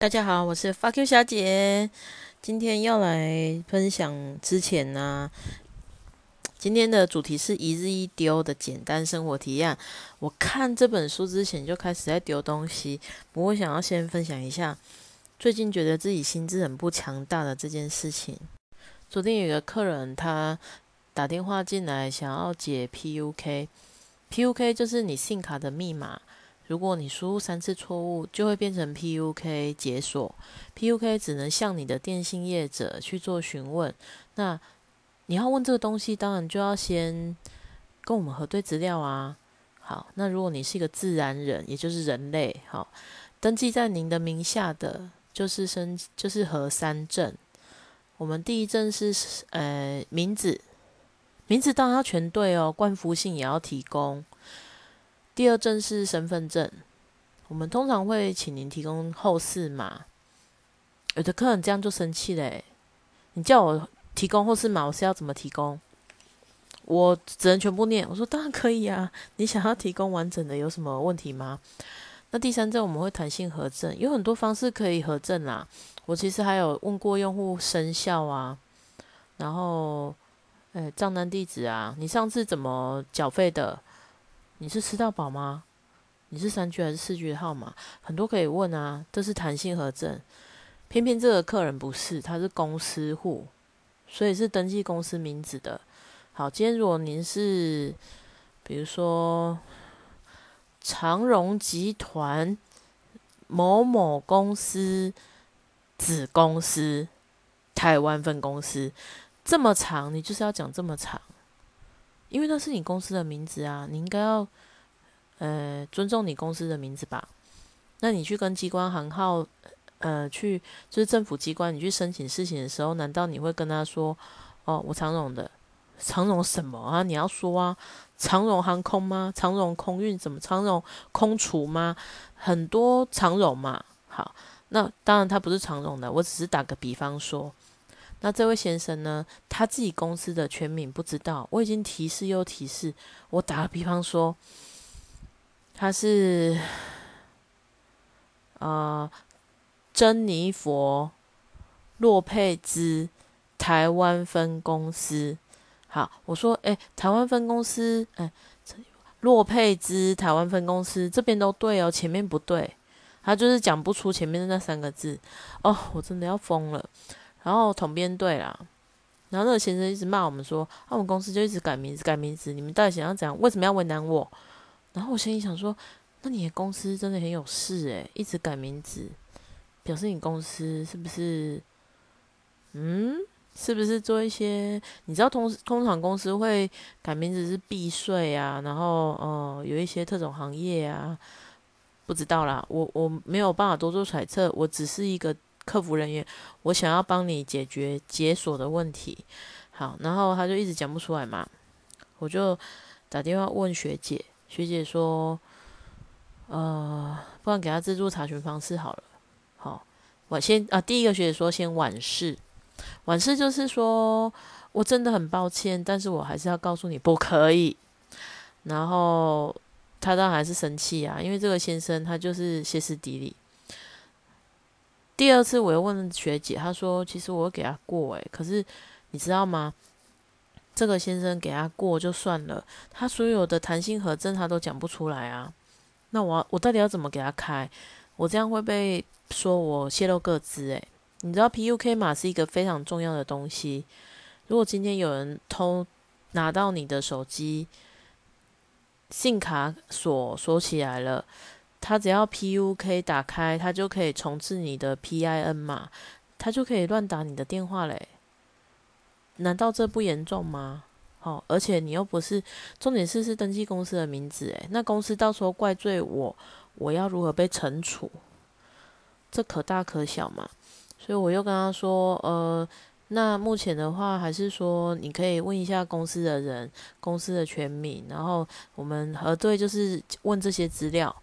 大家好，我是 Fuck you 小姐，今天要来分享之前呢，今天的主题是一日一丢的简单生活体验。我看这本书之前就开始在丢东西，不过想要先分享一下最近觉得自己心智很不强大的这件事情。昨天有个客人他打电话进来，想要解 PUK，PUK 就是你信卡的密码。如果你输入三次错误，就会变成 PUK 解锁。PUK 只能向你的电信业者去做询问。那你要问这个东西，当然就要先跟我们核对资料啊。好，那如果你是一个自然人，也就是人类，好，登记在您的名下的就是生就是核三证。我们第一证是呃名字，名字当然要全对哦，冠服性也要提供。第二证是身份证，我们通常会请您提供后四码。有的客人这样就生气嘞，你叫我提供后四码，我是要怎么提供？我只能全部念。我说当然可以啊，你想要提供完整的，有什么问题吗？那第三证我们会弹性核证，有很多方式可以核证啦。我其实还有问过用户生效啊，然后，诶账单地址啊，你上次怎么缴费的？你是吃到饱吗？你是三 G 还是四 G 的号码？很多可以问啊，这是弹性核证。偏偏这个客人不是，他是公司户，所以是登记公司名字的。好，今天如果您是，比如说长荣集团某某公司子公司台湾分公司，这么长，你就是要讲这么长。因为那是你公司的名字啊，你应该要呃尊重你公司的名字吧？那你去跟机关行号呃去就是政府机关，你去申请事情的时候，难道你会跟他说哦，我长荣的长荣什么啊？你要说啊，长荣航空吗？长荣空运怎么？长荣空厨吗？很多长荣嘛。好，那当然他不是长荣的，我只是打个比方说。那这位先生呢？他自己公司的全名不知道，我已经提示又提示。我打个比方说，他是呃珍妮佛洛佩兹台湾分公司。好，我说，哎，台湾分公司，哎，洛佩兹台湾分公司这边都对哦，前面不对，他就是讲不出前面的那三个字。哦，我真的要疯了。然后统编队啦，然后那个先生一直骂我们说，啊，我们公司就一直改名字改名字，你们到底想要怎样？为什么要为难我？然后我心里想说，那你的公司真的很有事诶，一直改名字，表示你公司是不是？嗯，是不是做一些？你知道通通常公司会改名字是避税啊，然后呃有一些特种行业啊，不知道啦，我我没有办法多做揣测，我只是一个。客服人员，我想要帮你解决解锁的问题，好，然后他就一直讲不出来嘛，我就打电话问学姐，学姐说，呃，不然给他自助查询方式好了，好，我先啊，第一个学姐说先婉事，婉事就是说我真的很抱歉，但是我还是要告诉你不可以，然后他当然还是生气啊，因为这个先生他就是歇斯底里。第二次我又问学姐，她说：“其实我给他过，诶，可是你知道吗？这个先生给他过就算了，他所有的弹性核证他都讲不出来啊。那我我到底要怎么给他开？我这样会被说我泄露个资？诶，你知道 PUK 码是一个非常重要的东西。如果今天有人偷拿到你的手机，信卡锁锁起来了。”他只要 PUK 打开，他就可以重置你的 PIN 码，他就可以乱打你的电话嘞。难道这不严重吗？好，而且你又不是重点是是登记公司的名字，诶，那公司到时候怪罪我，我要如何被惩处？这可大可小嘛。所以我又跟他说，呃，那目前的话，还是说你可以问一下公司的人，公司的全名，然后我们核对，就是问这些资料。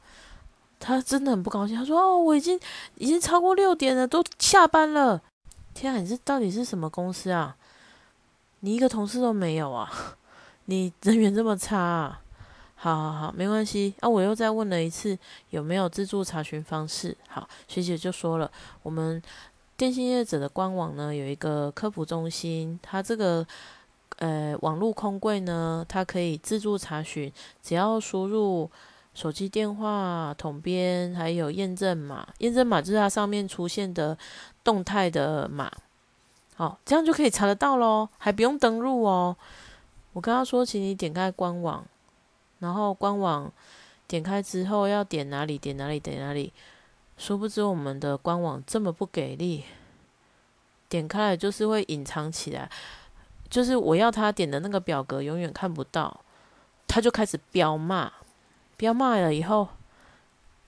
他真的很不高兴，他说：“哦，我已经已经超过六点了，都下班了。天啊，你这到底是什么公司啊？你一个同事都没有啊？你人缘这么差？好好好，没关系。啊，我又再问了一次，有没有自助查询方式？好，学姐就说了，我们电信业者的官网呢有一个科普中心，它这个呃网络空柜呢，它可以自助查询，只要输入手机电话、统编还有验证码，验证码就是它上面出现的动态的码，好，这样就可以查得到喽，还不用登录哦。我跟他说，请你点开官网。然后官网点开之后要点哪里？点哪里？点哪里？殊不知我们的官网这么不给力，点开来就是会隐藏起来，就是我要他点的那个表格永远看不到，他就开始飙骂，不要骂了以后，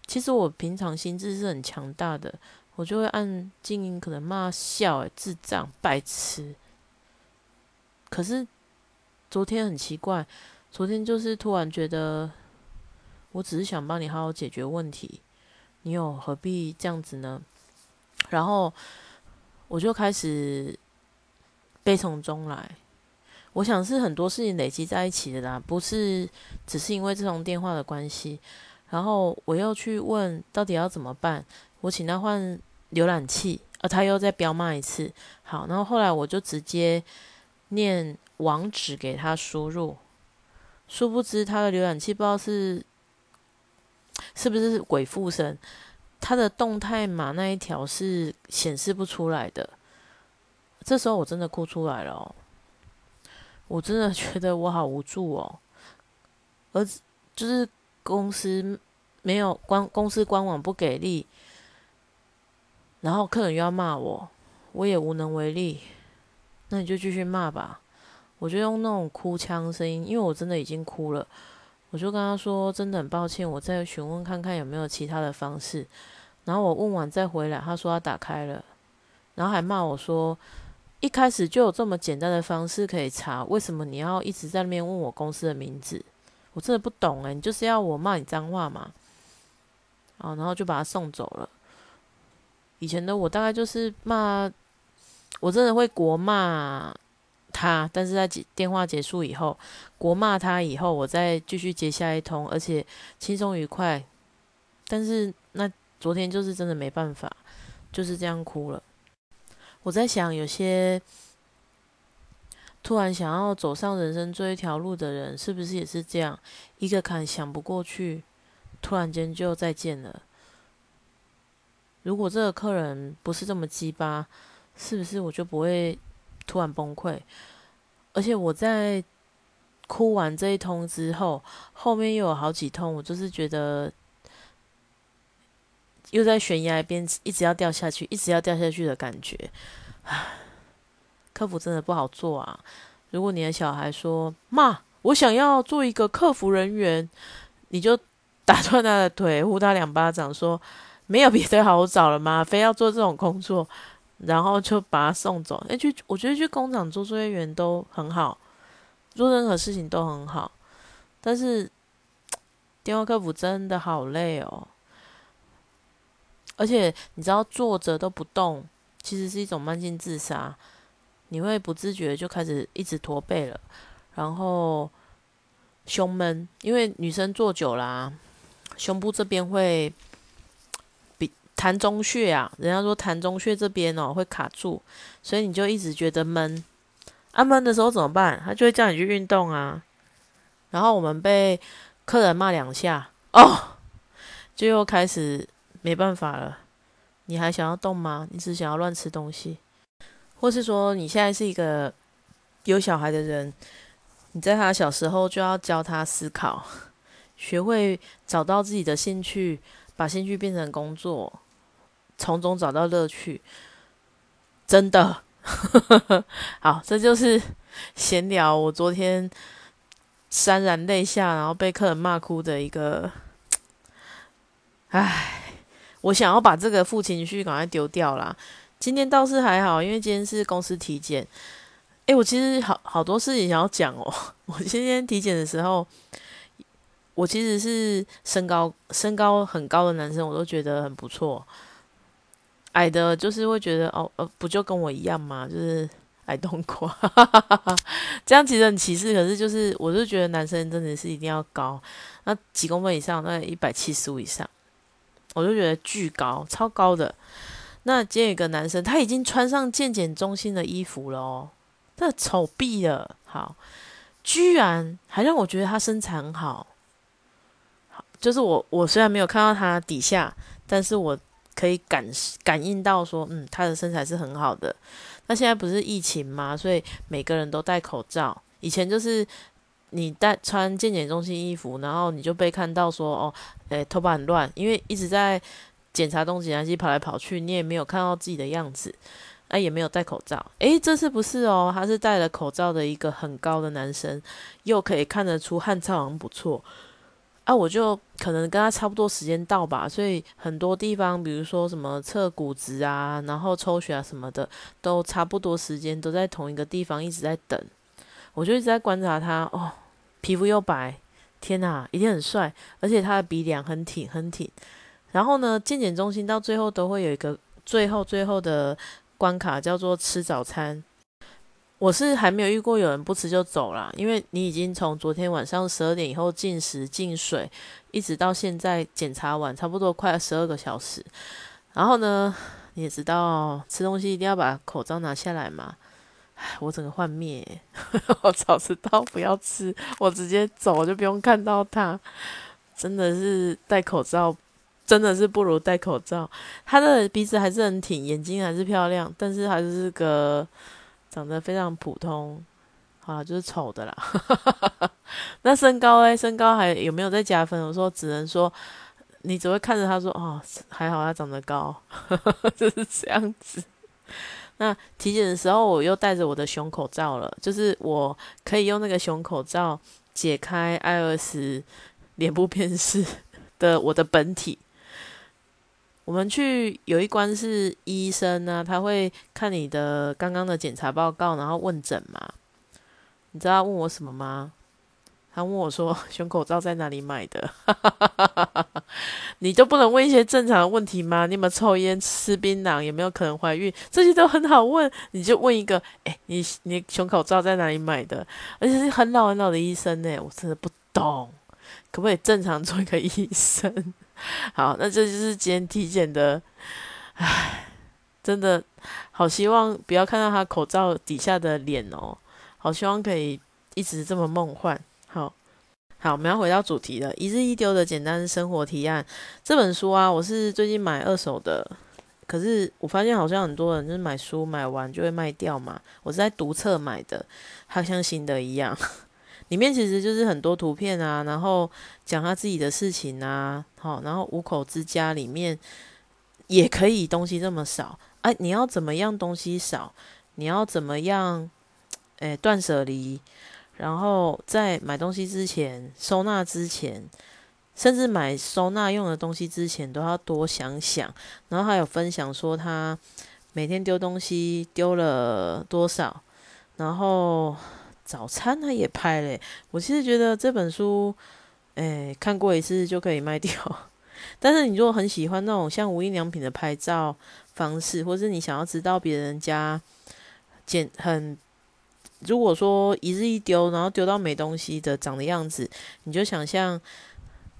其实我平常心智是很强大的，我就会按静音，可能骂笑，智障，白痴。可是昨天很奇怪。昨天就是突然觉得，我只是想帮你好好解决问题，你有何必这样子呢？然后我就开始悲从中来。我想是很多事情累积在一起的啦，不是只是因为这通电话的关系。然后我又去问到底要怎么办，我请他换浏览器，而他又再彪骂一次。好，然后后来我就直接念网址给他输入。殊不知，他的浏览器不知道是是不是鬼附身，他的动态码那一条是显示不出来的。这时候我真的哭出来了，哦，我真的觉得我好无助哦。而就是公司没有官公司官网不给力，然后客人又要骂我，我也无能为力。那你就继续骂吧。我就用那种哭腔声音，因为我真的已经哭了，我就跟他说：“真的很抱歉，我再询问看看有没有其他的方式。”然后我问完再回来，他说他打开了，然后还骂我说：“一开始就有这么简单的方式可以查，为什么你要一直在那边问我公司的名字？我真的不懂诶，你就是要我骂你脏话嘛？”啊，然后就把他送走了。以前的我大概就是骂，我真的会国骂。他，但是在电话结束以后，国骂他以后，我再继续接下一通，而且轻松愉快。但是那昨天就是真的没办法，就是这样哭了。我在想，有些突然想要走上人生这一条路的人，是不是也是这样？一个坎想不过去，突然间就再见了。如果这个客人不是这么鸡巴，是不是我就不会？突然崩溃，而且我在哭完这一通之后，后面又有好几通，我就是觉得又在悬崖边一直要掉下去，一直要掉下去的感觉。客服真的不好做啊！如果你的小孩说“妈，我想要做一个客服人员”，你就打断他的腿，呼他两巴掌，说“没有别的好找了吗？非要做这种工作？”然后就把他送走。哎，去，我觉得去工厂做作业员都很好，做任何事情都很好。但是 电话客服真的好累哦，而且你知道坐着都不动，其实是一种慢性自杀。你会不自觉就开始一直驼背了，然后胸闷，因为女生坐久了，胸部这边会比。痰中穴啊，人家说痰中穴这边哦会卡住，所以你就一直觉得闷。啊闷的时候怎么办？他就会叫你去运动啊。然后我们被客人骂两下，哦，就又开始没办法了。你还想要动吗？你只想要乱吃东西，或是说你现在是一个有小孩的人，你在他小时候就要教他思考，学会找到自己的兴趣，把兴趣变成工作。从中找到乐趣，真的 好，这就是闲聊。我昨天潸然泪下，然后被客人骂哭的一个，唉，我想要把这个负情绪赶快丢掉啦。今天倒是还好，因为今天是公司体检。诶，我其实好好多事情想要讲哦。我今天体检的时候，我其实是身高身高很高的男生，我都觉得很不错。矮的，就是会觉得哦，呃，不就跟我一样吗？就是矮冬瓜，这样其实很歧视。可是就是，我就觉得男生真的是一定要高，那几公分以上，那一百七十五以上，我就觉得巨高，超高的。那今天有个男生，他已经穿上健检中心的衣服了哦，这丑毙了。好，居然还让我觉得他身材很好。好，就是我我虽然没有看到他底下，但是我。可以感感应到说，嗯，他的身材是很好的。那现在不是疫情吗？所以每个人都戴口罩。以前就是你戴穿健检中心衣服，然后你就被看到说，哦，诶，头发很乱，因为一直在检查东检查机跑来跑去，你也没有看到自己的样子，啊，也没有戴口罩。诶，这次不是哦，他是戴了口罩的一个很高的男生，又可以看得出汗臭很不错。啊，我就可能跟他差不多时间到吧，所以很多地方，比如说什么测骨质啊，然后抽血啊什么的，都差不多时间都在同一个地方一直在等。我就一直在观察他，哦，皮肤又白，天哪，一定很帅，而且他的鼻梁很挺很挺。然后呢，健检中心到最后都会有一个最后最后的关卡，叫做吃早餐。我是还没有遇过有人不吃就走了，因为你已经从昨天晚上十二点以后进食进水，一直到现在检查完，差不多快十二个小时。然后呢，你也知道吃东西一定要把口罩拿下来嘛。我整个幻灭，我早知道不要吃，我直接走就不用看到他。真的是戴口罩，真的是不如戴口罩。他的鼻子还是很挺，眼睛还是漂亮，但是还是个。长得非常普通，好就是丑的啦。那身高哎，身高还有没有在加分？我说只能说，你只会看着他说哦，还好他长得高，就是这样子。那体检的时候，我又戴着我的熊口罩了，就是我可以用那个熊口罩解开 iOS 脸部辨识的我的本体。我们去有一关是医生呢，他会看你的刚刚的检查报告，然后问诊嘛。你知道问我什么吗？他问我说：“胸口罩在哪里买的？” 你就不能问一些正常的问题吗？你有没有抽烟、吃槟榔？有没有可能怀孕？这些都很好问。你就问一个：“哎，你你胸口罩在哪里买的？”而且是很老很老的医生呢，我真的不懂，可不可以正常做一个医生？好，那这就是今天体检的，唉，真的好希望不要看到他口罩底下的脸哦，好希望可以一直这么梦幻。好，好，我们要回到主题了，一日一丢的简单生活提案这本书啊，我是最近买二手的，可是我发现好像很多人就是买书买完就会卖掉嘛，我是在读册买的，它像新的一样。里面其实就是很多图片啊，然后讲他自己的事情啊，好，然后五口之家里面也可以东西这么少，哎，你要怎么样东西少？你要怎么样？哎，断舍离，然后在买东西之前、收纳之前，甚至买收纳用的东西之前，都要多想想。然后还有分享说他每天丢东西丢了多少，然后。早餐他也拍嘞，我其实觉得这本书，哎，看过一次就可以卖掉。但是你如果很喜欢那种像无印良品的拍照方式，或是你想要知道别人家简很，如果说一日一丢，然后丢到没东西的长的样子，你就想象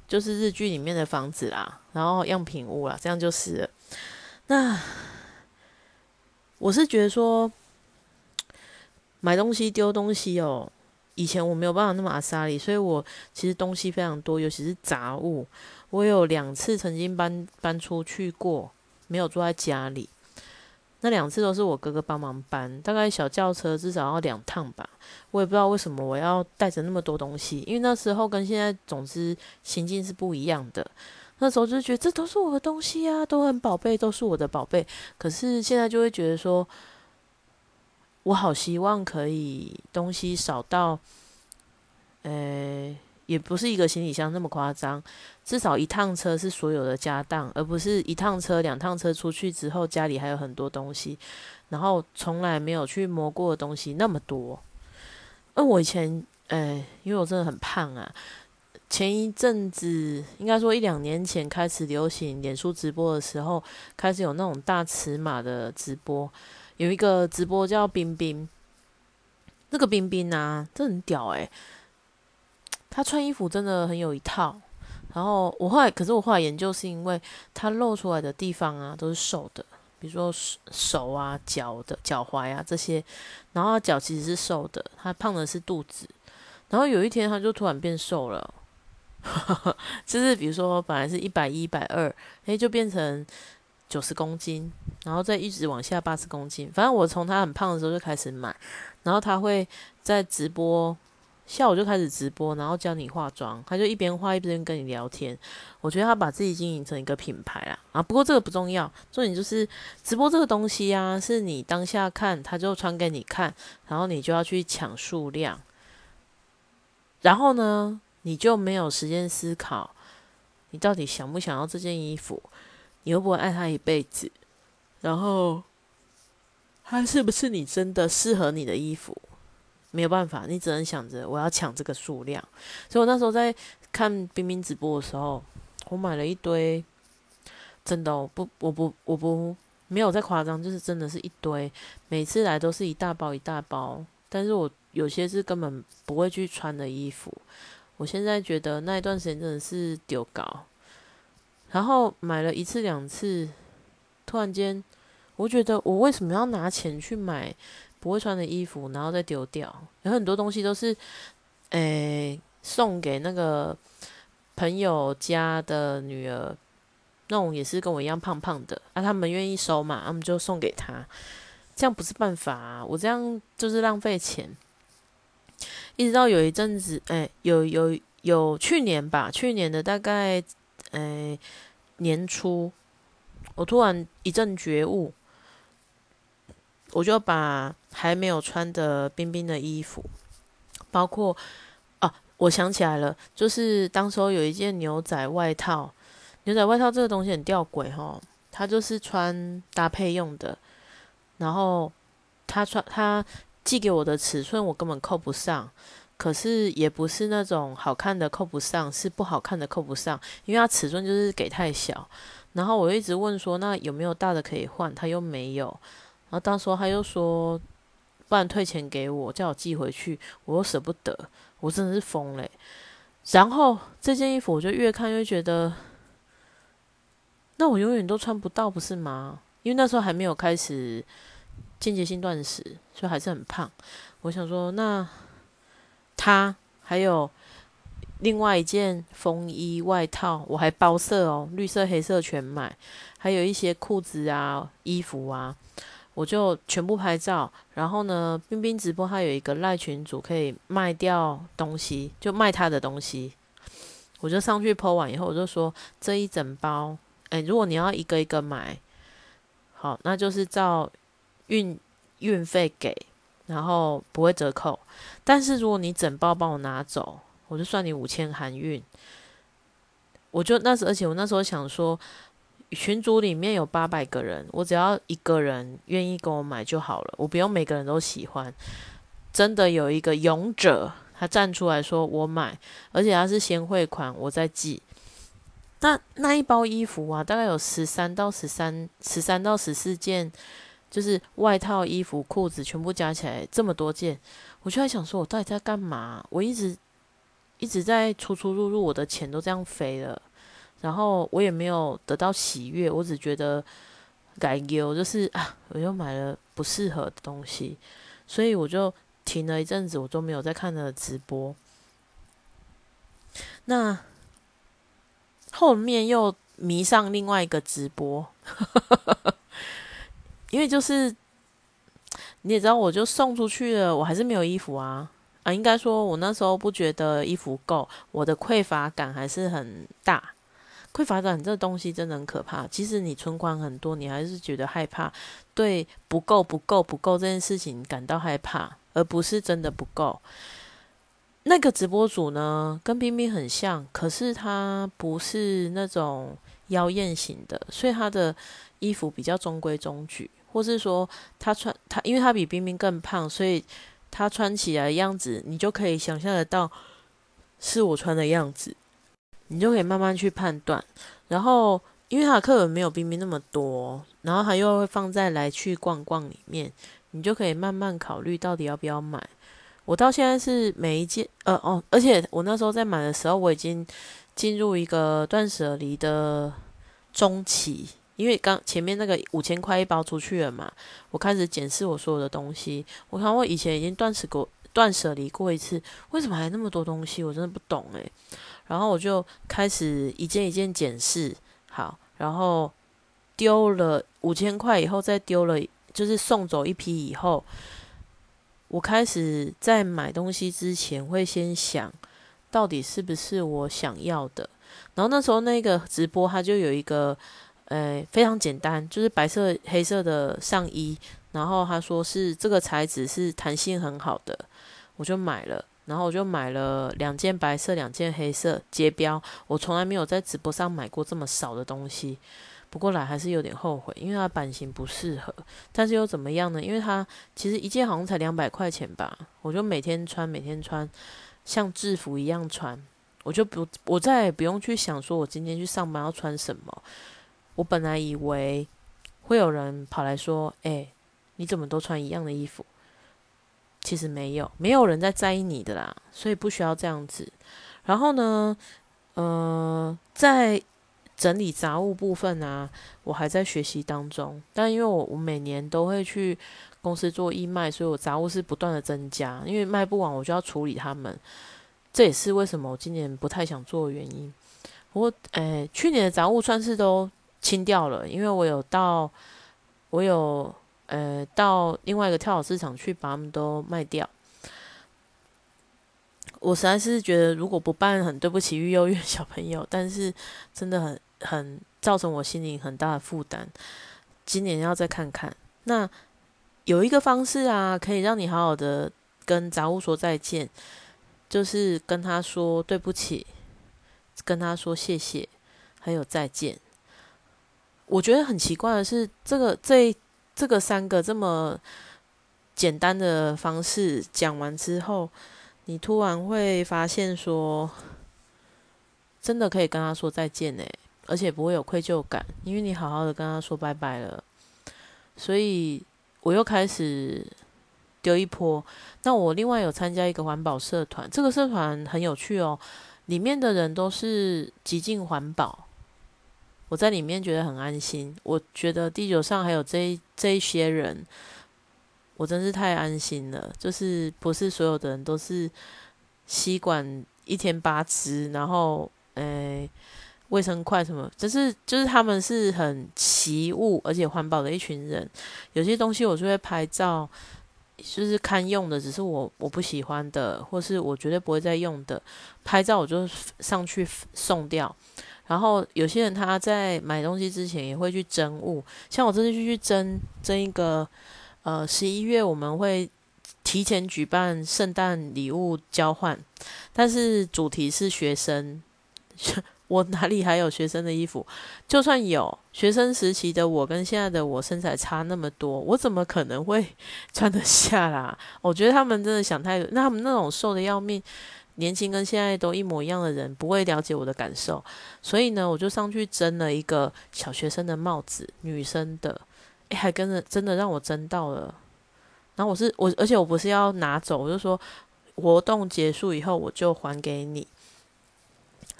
就是日剧里面的房子啦，然后样品屋啦，这样就是了。那我是觉得说。买东西丢东西哦，以前我没有办法那么阿莎里，所以我其实东西非常多，尤其是杂物。我有两次曾经搬搬出去过，没有住在家里。那两次都是我哥哥帮忙搬，大概小轿车至少要两趟吧。我也不知道为什么我要带着那么多东西，因为那时候跟现在总之心境是不一样的。那时候就觉得这都是我的东西啊，都很宝贝，都是我的宝贝。可是现在就会觉得说。我好希望可以东西少到，呃，也不是一个行李箱那么夸张，至少一趟车是所有的家当，而不是一趟车、两趟车出去之后家里还有很多东西，然后从来没有去摸过的东西那么多。那我以前，哎，因为我真的很胖啊，前一阵子应该说一两年前开始流行脸书直播的时候，开始有那种大尺码的直播。有一个直播叫冰冰，那个冰冰啊，这很屌诶。他穿衣服真的很有一套。然后我后来，可是我后来研究是因为他露出来的地方啊都是瘦的，比如说手啊、脚的脚踝啊这些，然后脚其实是瘦的，他胖的是肚子。然后有一天他就突然变瘦了，就是比如说本来是一百一、一百二，诶，就变成九十公斤，然后再一直往下八十公斤。反正我从他很胖的时候就开始买，然后他会在直播。下午就开始直播，然后教你化妆，他就一边画一边跟你聊天。我觉得他把自己经营成一个品牌啦，啊，不过这个不重要，重点就是直播这个东西啊，是你当下看，他就穿给你看，然后你就要去抢数量，然后呢，你就没有时间思考，你到底想不想要这件衣服，你会不会爱他一辈子，然后他是不是你真的适合你的衣服？没有办法，你只能想着我要抢这个数量。所以我那时候在看冰冰直播的时候，我买了一堆，真的不，我不，我不没有在夸张，就是真的是一堆，每次来都是一大包一大包。但是我有些是根本不会去穿的衣服，我现在觉得那一段时间真的是丢高。然后买了一次两次，突然间，我觉得我为什么要拿钱去买？不会穿的衣服，然后再丢掉。有很多东西都是，诶，送给那个朋友家的女儿，那种也是跟我一样胖胖的，啊，他们愿意收嘛，他们就送给他。这样不是办法，我这样就是浪费钱。一直到有一阵子，诶，有有有去年吧，去年的大概，诶，年初，我突然一阵觉悟。我就把还没有穿的冰冰的衣服，包括哦，我想起来了，就是当时候有一件牛仔外套，牛仔外套这个东西很吊诡哈，它就是穿搭配用的，然后他穿他寄给我的尺寸我根本扣不上，可是也不是那种好看的扣不上，是不好看的扣不上，因为它尺寸就是给太小，然后我一直问说那有没有大的可以换，他又没有。然后当时他又说，不然退钱给我，叫我寄回去，我又舍不得，我真的是疯嘞。然后这件衣服我就越看越觉得，那我永远都穿不到，不是吗？因为那时候还没有开始间接性断食，所以还是很胖。我想说，那他还有另外一件风衣外套，我还包色哦，绿色、黑色全买，还有一些裤子啊、衣服啊。我就全部拍照，然后呢，冰冰直播他有一个赖群主可以卖掉东西，就卖他的东西。我就上去 po 完以后，我就说这一整包，哎，如果你要一个一个买，好，那就是照运运费给，然后不会折扣。但是如果你整包帮我拿走，我就算你五千含运。我就那时，而且我那时候想说。群组里面有八百个人，我只要一个人愿意跟我买就好了，我不用每个人都喜欢。真的有一个勇者，他站出来说我买，而且他是先汇款，我再寄。那那一包衣服啊，大概有十三到十三、十三到十四件，就是外套、衣服、裤子全部加起来这么多件，我就在想说，我到底在干嘛？我一直一直在出出入入，我的钱都这样飞了。然后我也没有得到喜悦，我只觉得改丢，就是啊，我又买了不适合的东西，所以我就停了一阵子，我都没有再看了直播。那后面又迷上另外一个直播，因为就是你也知道，我就送出去了，我还是没有衣服啊啊！应该说，我那时候不觉得衣服够，我的匮乏感还是很大。匮乏感这东西真的很可怕。即使你存款很多，你还是觉得害怕，对不够、不够、不够这件事情感到害怕，而不是真的不够。那个直播主呢，跟冰冰很像，可是他不是那种妖艳型的，所以他的衣服比较中规中矩，或是说他穿他，因为他比冰冰更胖，所以他穿起来的样子，你就可以想象得到是我穿的样子。你就可以慢慢去判断，然后因为他的课本没有冰冰那么多，然后他又会放在来去逛逛里面，你就可以慢慢考虑到底要不要买。我到现在是每一件，呃哦，而且我那时候在买的时候，我已经进入一个断舍离的中期，因为刚前面那个五千块一包出去了嘛，我开始检视我所有的东西。我看我以前已经断舍过、断舍离过一次，为什么还那么多东西？我真的不懂诶。然后我就开始一件一件检视，好，然后丢了五千块以后，再丢了，就是送走一批以后。我开始在买东西之前，会先想到底是不是我想要的。然后那时候那个直播，它就有一个，呃，非常简单，就是白色黑色的上衣。然后他说是这个材质是弹性很好的，我就买了。然后我就买了两件白色，两件黑色，接标。我从来没有在直播上买过这么少的东西。不过来还是有点后悔，因为它版型不适合。但是又怎么样呢？因为它其实一件好像才两百块钱吧，我就每天穿，每天穿，像制服一样穿。我就不，我再也不用去想说我今天去上班要穿什么。我本来以为会有人跑来说：“哎，你怎么都穿一样的衣服？”其实没有，没有人在在意你的啦，所以不需要这样子。然后呢，呃，在。整理杂物部分啊，我还在学习当中。但因为我我每年都会去公司做义卖，所以我杂物是不断的增加。因为卖不完，我就要处理它们。这也是为什么我今年不太想做的原因。不过，诶，去年的杂物算是都清掉了，因为我有到我有呃到另外一个跳蚤市场去把它们都卖掉。我实在是觉得，如果不办，很对不起育幼院小朋友。但是真的很。很造成我心灵很大的负担，今年要再看看。那有一个方式啊，可以让你好好的跟杂物说再见，就是跟他说对不起，跟他说谢谢，还有再见。我觉得很奇怪的是，这个这这个三个这么简单的方式讲完之后，你突然会发现说，真的可以跟他说再见呢。而且不会有愧疚感，因为你好好的跟他说拜拜了，所以我又开始丢一波。那我另外有参加一个环保社团，这个社团很有趣哦，里面的人都是极尽环保，我在里面觉得很安心。我觉得地球上还有这这一些人，我真是太安心了。就是不是所有的人都是吸管一天八支，然后诶。卫生筷什么，只是就是他们是很奇物而且环保的一群人。有些东西我就会拍照，就是堪用的，只是我我不喜欢的，或是我绝对不会再用的，拍照我就上去送掉。然后有些人他在买东西之前也会去征物，像我这次就去征征一个，呃，十一月我们会提前举办圣诞礼物交换，但是主题是学生。我哪里还有学生的衣服？就算有学生时期的我跟现在的我身材差那么多，我怎么可能会 穿得下啦？我觉得他们真的想太多。那他们那种瘦的要命、年轻跟现在都一模一样的人，不会了解我的感受。所以呢，我就上去争了一个小学生的帽子，女生的，诶，还跟着真的让我争到了。然后我是我，而且我不是要拿走，我就说活动结束以后我就还给你。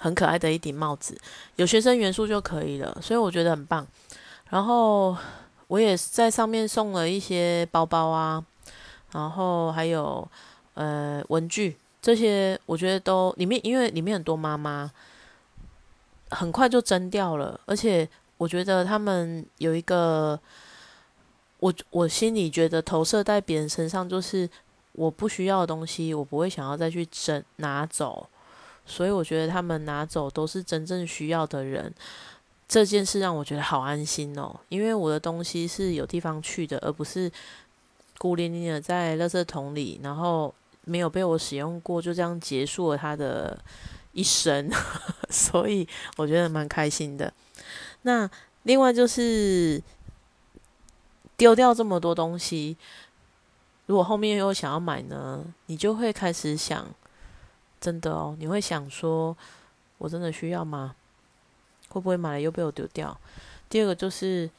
很可爱的一顶帽子，有学生元素就可以了，所以我觉得很棒。然后我也在上面送了一些包包啊，然后还有呃文具这些，我觉得都里面，因为里面很多妈妈，很快就蒸掉了。而且我觉得他们有一个，我我心里觉得投射在别人身上，就是我不需要的东西，我不会想要再去争拿走。所以我觉得他们拿走都是真正需要的人，这件事让我觉得好安心哦。因为我的东西是有地方去的，而不是孤零零的在垃圾桶里，然后没有被我使用过，就这样结束了他的一生。所以我觉得蛮开心的。那另外就是丢掉这么多东西，如果后面又想要买呢，你就会开始想。真的哦，你会想说，我真的需要吗？会不会买了又被我丢掉？第二个就是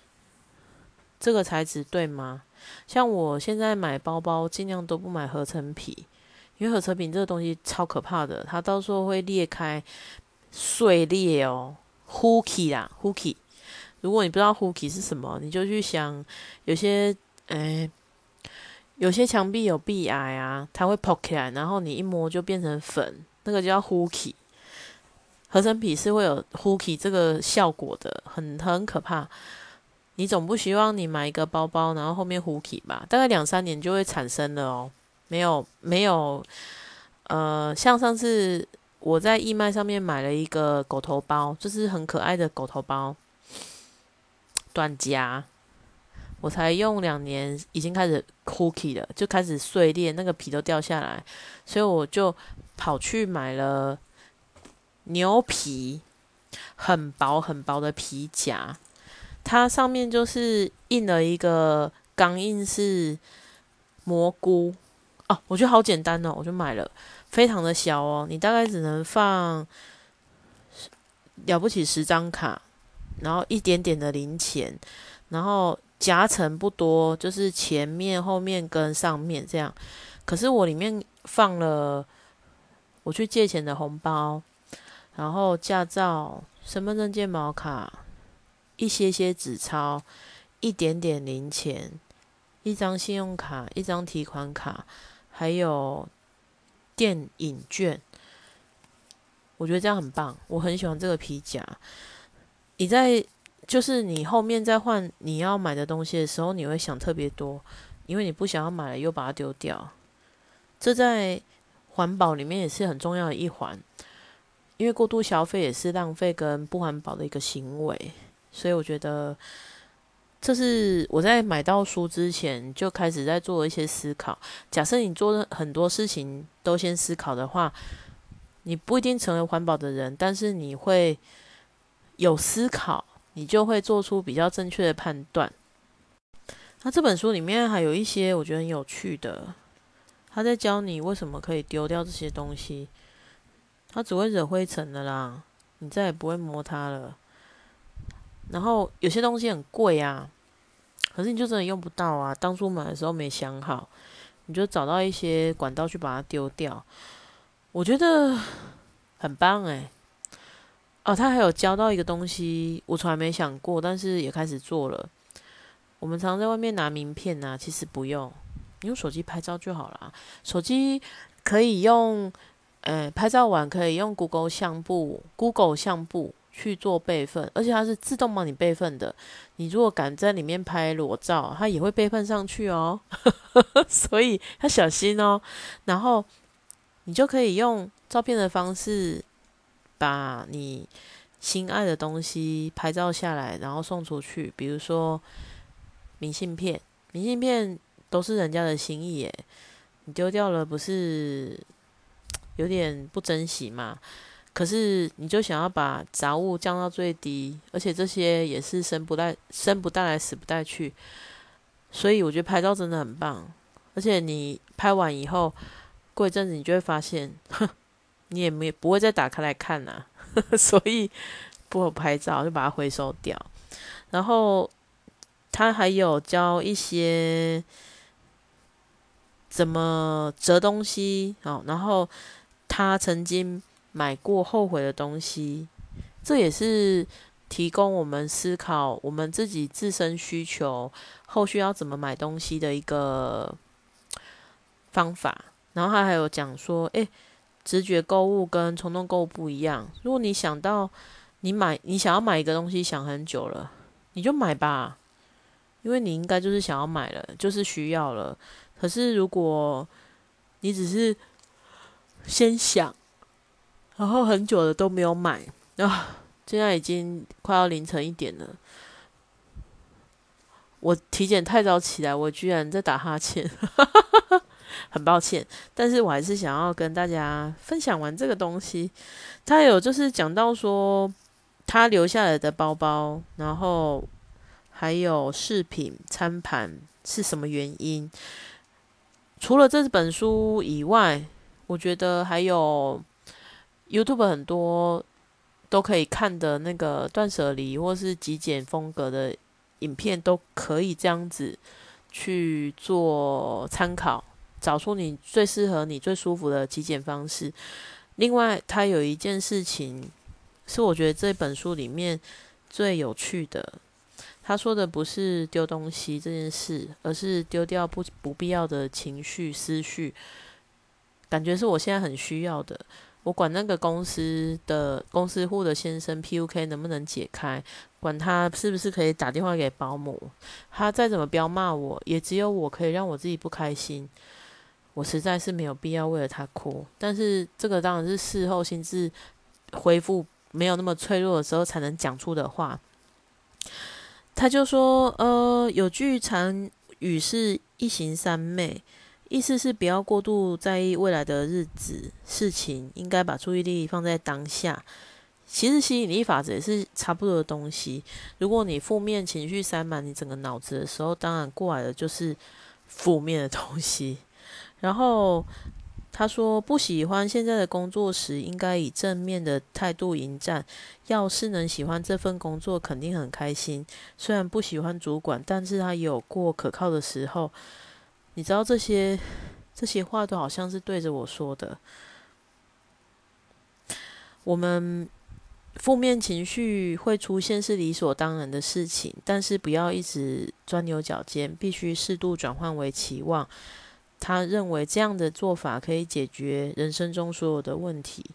这个材质对吗？像我现在买包包，尽量都不买合成皮，因为合成品这个东西超可怕的，它到时候会裂开、碎裂哦。Hooky 啦，Hooky。如果你不知道 Hooky 是什么，你就去想，有些诶，有些墙壁有壁癌啊，它会破起来，然后你一摸就变成粉，那个叫 Hooky。合成皮是会有 Hooky 这个效果的，很很可怕。你总不希望你买一个包包，然后后面 Hooky 吧？大概两三年就会产生了哦。没有没有，呃，像上次我在义卖上面买了一个狗头包，就是很可爱的狗头包。短夹，我才用两年，已经开始 cookie 了，就开始碎裂，那个皮都掉下来，所以我就跑去买了牛皮，很薄很薄的皮夹，它上面就是印了一个钢印是蘑菇哦，我觉得好简单哦，我就买了，非常的小哦，你大概只能放了不起十张卡。然后一点点的零钱，然后夹层不多，就是前面、后面跟上面这样。可是我里面放了我去借钱的红包，然后驾照、身份证、健保卡，一些些纸钞，一点点零钱，一张信用卡，一张提款卡，还有电影券。我觉得这样很棒，我很喜欢这个皮夹。你在就是你后面再换你要买的东西的时候，你会想特别多，因为你不想要买了又把它丢掉。这在环保里面也是很重要的一环，因为过度消费也是浪费跟不环保的一个行为。所以我觉得这是我在买到书之前就开始在做一些思考。假设你做的很多事情都先思考的话，你不一定成为环保的人，但是你会。有思考，你就会做出比较正确的判断。那这本书里面还有一些我觉得很有趣的，他在教你为什么可以丢掉这些东西。它只会惹灰尘的啦，你再也不会摸它了。然后有些东西很贵啊，可是你就真的用不到啊。当初买的时候没想好，你就找到一些管道去把它丢掉。我觉得很棒诶。哦，他还有教到一个东西，我从来没想过，但是也开始做了。我们常在外面拿名片呐，其实不用，你用手机拍照就好了。手机可以用，呃，拍照完可以用 Google 相簿，Google 相簿去做备份，而且它是自动帮你备份的。你如果敢在里面拍裸照，它也会备份上去哦，所以要小心哦。然后你就可以用照片的方式。把你心爱的东西拍照下来，然后送出去。比如说明信片，明信片都是人家的心意耶，你丢掉了不是 有点不珍惜嘛？可是你就想要把杂物降到最低，而且这些也是生不带生不带来死不带去，所以我觉得拍照真的很棒。而且你拍完以后，过一阵子你就会发现，哼。你也没不会再打开来看呐，所以不好拍照就把它回收掉。然后他还有教一些怎么折东西哦，然后他曾经买过后悔的东西，这也是提供我们思考我们自己自身需求后续要怎么买东西的一个方法。然后他还有讲说，诶。直觉购物跟冲动购物不一样。如果你想到你买你想要买一个东西，想很久了，你就买吧，因为你应该就是想要买了，就是需要了。可是如果你只是先想，然后很久了都没有买啊，现在已经快要凌晨一点了，我体检太早起来，我居然在打哈欠。很抱歉，但是我还是想要跟大家分享完这个东西。他有就是讲到说，他留下来的包包，然后还有饰品、餐盘是什么原因？除了这本书以外，我觉得还有 YouTube 很多都可以看的那个断舍离或是极简风格的影片，都可以这样子去做参考。找出你最适合你最舒服的极简方式。另外，他有一件事情是我觉得这本书里面最有趣的。他说的不是丢东西这件事，而是丢掉不不必要的情绪思绪，感觉是我现在很需要的。我管那个公司的公司户的先生 PUK 能不能解开，管他是不是可以打电话给保姆，他再怎么彪骂我，也只有我可以让我自己不开心。我实在是没有必要为了他哭，但是这个当然是事后心智恢复没有那么脆弱的时候才能讲出的话。他就说：“呃，有句常语是一行三昧，意思是不要过度在意未来的日子事情，应该把注意力放在当下。其实吸引力法则也是差不多的东西。如果你负面情绪塞满你整个脑子的时候，当然过来的就是负面的东西。然后。”他说：“不喜欢现在的工作时，应该以正面的态度迎战。要是能喜欢这份工作，肯定很开心。虽然不喜欢主管，但是他有过可靠的时候。你知道这些这些话都好像是对着我说的。我们负面情绪会出现是理所当然的事情，但是不要一直钻牛角尖，必须适度转换为期望。”他认为这样的做法可以解决人生中所有的问题。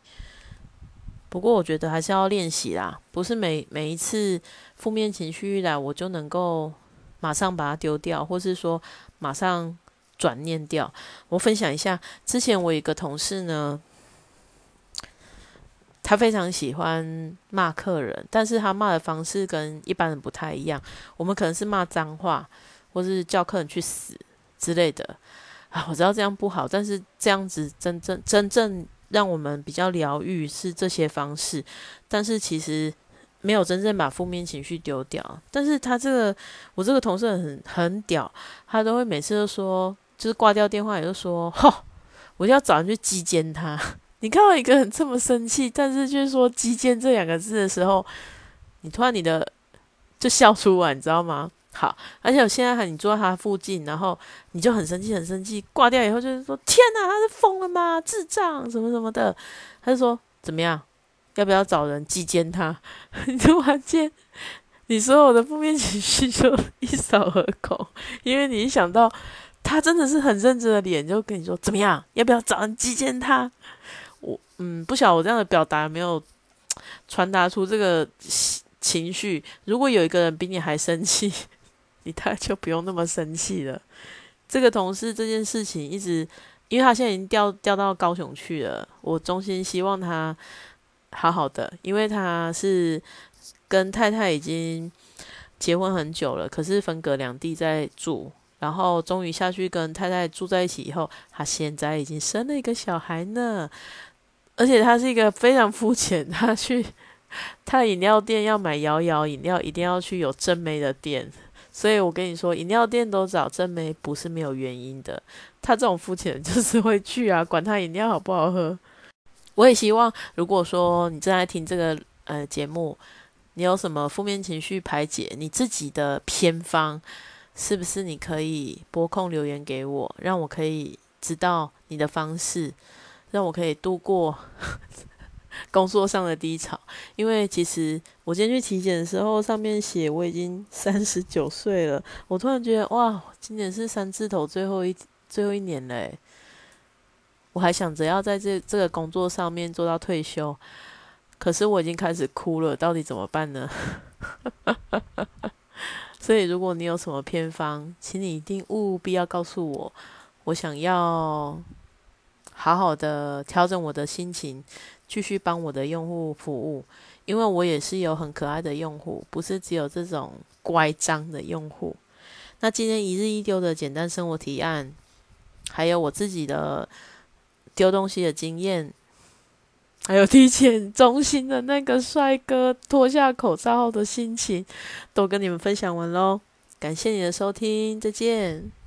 不过，我觉得还是要练习啦，不是每每一次负面情绪一来，我就能够马上把它丢掉，或是说马上转念掉。我分享一下，之前我一个同事呢，他非常喜欢骂客人，但是他骂的方式跟一般人不太一样。我们可能是骂脏话，或是叫客人去死之类的。啊，我知道这样不好，但是这样子真正真正让我们比较疗愈是这些方式，但是其实没有真正把负面情绪丢掉。但是他这个我这个同事很很屌，他都会每次都说，就是挂掉电话也就说，吼，我就要找人去击奸他。你看到一个人这么生气，但是就是说击奸这两个字的时候，你突然你的就笑出来，你知道吗？好，而且我现在喊你坐在他附近，然后你就很生气，很生气，挂掉以后就是说：“天哪，他是疯了吗？智障什么什么的。”他就说：“怎么样？要不要找人击奸他？” 你突然间，你所有的负面情绪就一扫而空，因为你一想到他真的是很认真的脸，就跟你说：“怎么样？要不要找人击奸他？”我嗯，不晓得我这样的表达没有传达出这个情绪。如果有一个人比你还生气。你他就不用那么生气了。这个同事这件事情一直，因为他现在已经调调到高雄去了。我衷心希望他好好的，因为他是跟太太已经结婚很久了，可是分隔两地在住。然后终于下去跟太太住在一起以后，他现在已经生了一个小孩呢。而且他是一个非常肤浅，他去他饮料店要买摇摇饮料，一定要去有正妹的店。所以我跟你说，饮料店都找正妹不是没有原因的。他这种肤浅就是会去啊，管他饮料好不好喝。我也希望，如果说你正在听这个呃节目，你有什么负面情绪排解，你自己的偏方，是不是你可以拨空留言给我，让我可以知道你的方式，让我可以度过。工作上的低潮，因为其实我今天去体检的时候，上面写我已经 三十九岁了。我突然觉得，哇，今年是三字头最后一最后一年嘞。我还想着要在这这个工作上面做到退休，可是我已经开始哭了，到底怎么办呢？所以，如果你有什么偏方，请你一定务必要告诉我。我想要好好的调整我的心情。继续帮我的用户服务，因为我也是有很可爱的用户，不是只有这种乖张的用户。那今天一日一丢的简单生活提案，还有我自己的丢东西的经验，还有体检中心的那个帅哥脱下口罩后的心情，都跟你们分享完喽。感谢你的收听，再见。